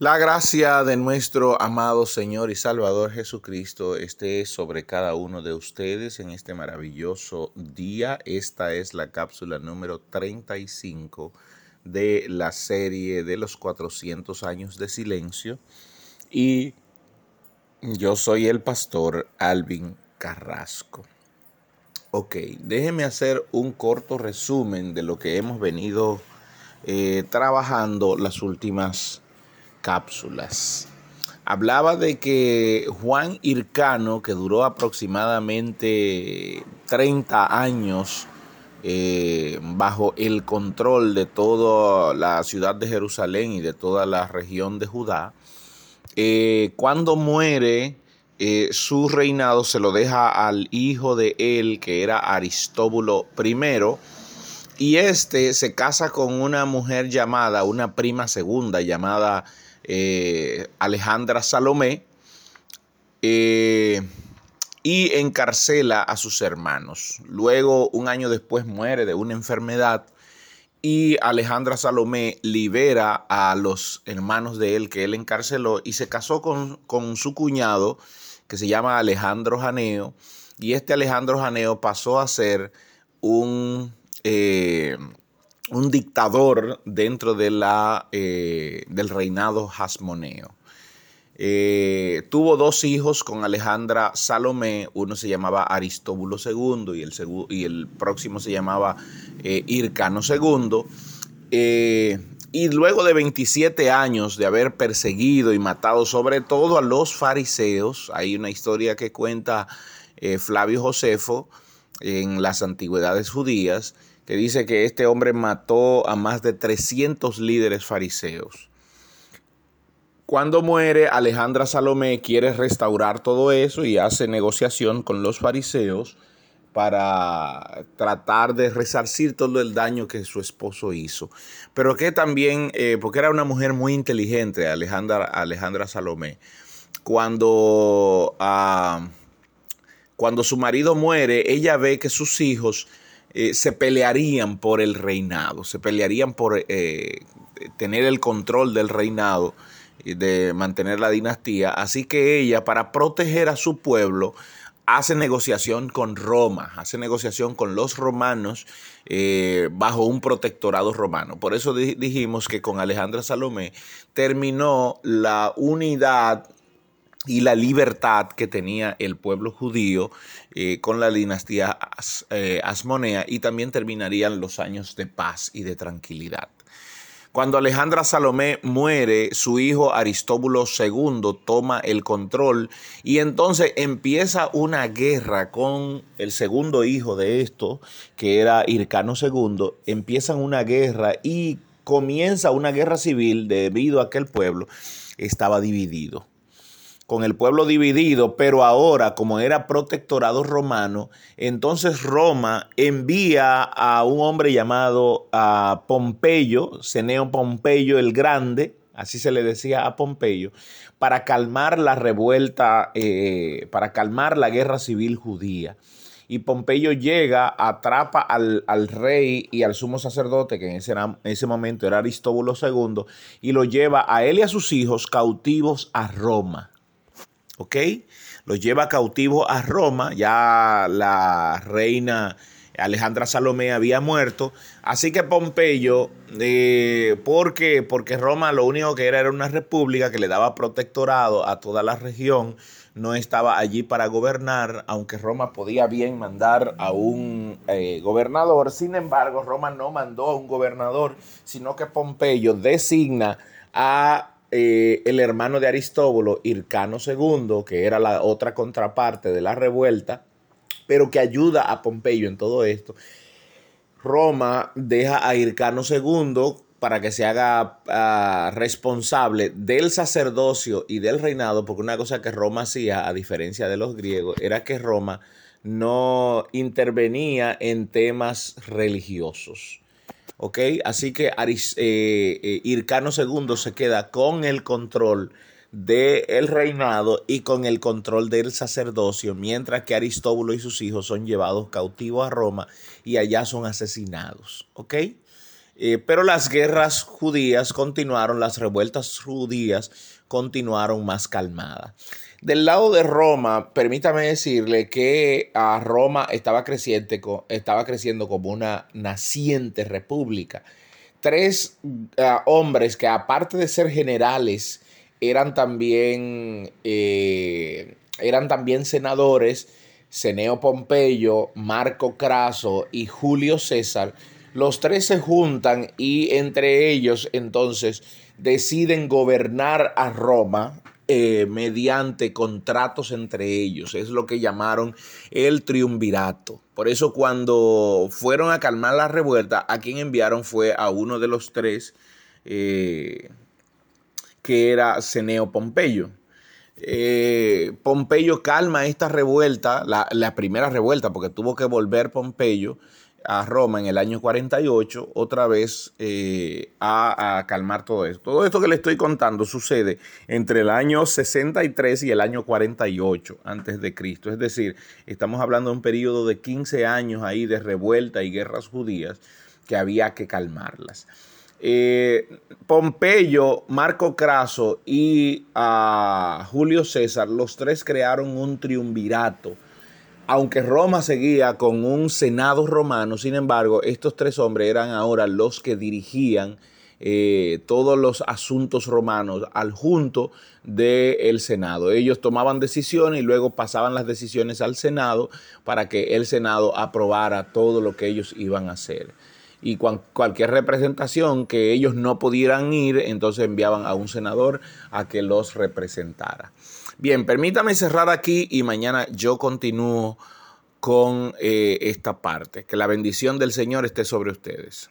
La gracia de nuestro amado Señor y Salvador Jesucristo esté sobre cada uno de ustedes en este maravilloso día. Esta es la cápsula número 35 de la serie de los 400 años de silencio. Y yo soy el pastor Alvin Carrasco. Ok, déjeme hacer un corto resumen de lo que hemos venido eh, trabajando las últimas cápsulas. Hablaba de que Juan Hircano, que duró aproximadamente 30 años eh, bajo el control de toda la ciudad de Jerusalén y de toda la región de Judá, eh, cuando muere eh, su reinado se lo deja al hijo de él, que era Aristóbulo I, y este se casa con una mujer llamada, una prima segunda llamada eh, Alejandra Salomé eh, y encarcela a sus hermanos. Luego, un año después, muere de una enfermedad y Alejandra Salomé libera a los hermanos de él que él encarceló y se casó con, con su cuñado que se llama Alejandro Janeo y este Alejandro Janeo pasó a ser un... Eh, un dictador dentro de la, eh, del reinado jasmoneo. Eh, tuvo dos hijos con Alejandra Salomé, uno se llamaba Aristóbulo II y el, y el próximo se llamaba eh, Hircano II. y luego de 27 años de haber perseguido y matado sobre todo a los fariseos, hay una historia que cuenta Flavio Josefo en las antigüedades judías, que dice que este hombre mató a más de 300 líderes fariseos. Cuando muere, Alejandra Salomé quiere restaurar todo eso y hace negociación con los fariseos para tratar de resarcir todo el daño que su esposo hizo. Pero que también, eh, porque era una mujer muy inteligente, Alejandra, Alejandra Salomé, cuando, ah, cuando su marido muere, ella ve que sus hijos eh, se pelearían por el reinado, se pelearían por eh, tener el control del reinado de mantener la dinastía. Así que ella, para proteger a su pueblo, hace negociación con Roma, hace negociación con los romanos eh, bajo un protectorado romano. Por eso dijimos que con Alejandra Salomé terminó la unidad y la libertad que tenía el pueblo judío eh, con la dinastía eh, Asmonea y también terminarían los años de paz y de tranquilidad. Cuando Alejandra Salomé muere, su hijo Aristóbulo II toma el control y entonces empieza una guerra con el segundo hijo de esto, que era Hircano II. Empiezan una guerra y comienza una guerra civil debido a que el pueblo estaba dividido con el pueblo dividido, pero ahora como era protectorado romano, entonces Roma envía a un hombre llamado a Pompeyo, Ceneo Pompeyo el Grande, así se le decía a Pompeyo, para calmar la revuelta, eh, para calmar la guerra civil judía. Y Pompeyo llega, atrapa al, rey y al sumo sacerdote, que en ese, en ese momento era Aristóbulo II, y lo lleva a él y a sus hijos cautivos a Roma. ¿Ok? Los lleva cautivo a Roma, ya la reina Alejandra Salomé había muerto, así que Pompeyo, eh, ¿por qué? Porque Roma lo único que era era una república que le daba protectorado a toda la región, no estaba allí para gobernar, aunque Roma podía bien mandar a un eh, gobernador, sin embargo Roma no mandó a un gobernador, sino que Pompeyo designa a eh, el hermano de Aristóbulo, Hircano II, que era la otra contraparte de la revuelta, pero que ayuda a Pompeyo en todo esto. Roma deja a Hircano II para que se haga ah, responsable del sacerdocio y del reinado, porque una cosa que Roma hacía, a diferencia de los griegos, era que Roma no intervenía en temas religiosos. ¿Ok? Así que Aris, eh, eh, Hircano II se queda con el control del reinado y con el control del sacerdocio, mientras que Aristóbulo y sus hijos son llevados cautivos a Roma y allá son asesinados, ¿ok? Eh, pero las guerras judías continuaron, las revueltas judías continuaron más calmadas. Del lado de Roma, permítame decirle que a Roma estaba, creciente, estaba creciendo como una naciente república. Tres ah, hombres que aparte de ser generales, eran también, eh, eran también senadores, Ceneo Pompeyo, Marco Craso y Julio César, los tres se juntan y entre ellos entonces deciden gobernar a Roma eh, mediante contratos entre ellos. Es lo que llamaron el triunvirato. Por eso cuando fueron a calmar la revuelta, a quien enviaron fue a uno de los tres, eh, que era Ceneo Pompeyo. Eh, Pompeyo calma esta revuelta, la, la, primera revuelta, porque tuvo que volver Pompeyo a Roma en el año 48 otra vez eh, a, calmar todo esto. Todo esto que le estoy contando sucede entre el año 63 y el año 48 antes de Cristo. Es decir, estamos hablando de un periodo de 15 años ahí de revuelta y guerras judías que había que calmarlas. Eh, Pompeyo, Marco Craso y a Julio César, los tres crearon un triunvirato aunque Roma seguía con un senado romano, sin embargo, estos tres hombres eran ahora los que dirigían eh, todos los asuntos romanos al junto del Senado. Ellos tomaban decisiones y luego pasaban las decisiones al Senado para que el Senado aprobara todo lo que ellos iban a hacer. Y cualquier representación que ellos no pudieran ir, entonces enviaban a un senador a que los representara. Bien, permítame cerrar aquí y mañana yo continúo con eh, esta parte. Que la bendición del Señor esté sobre ustedes.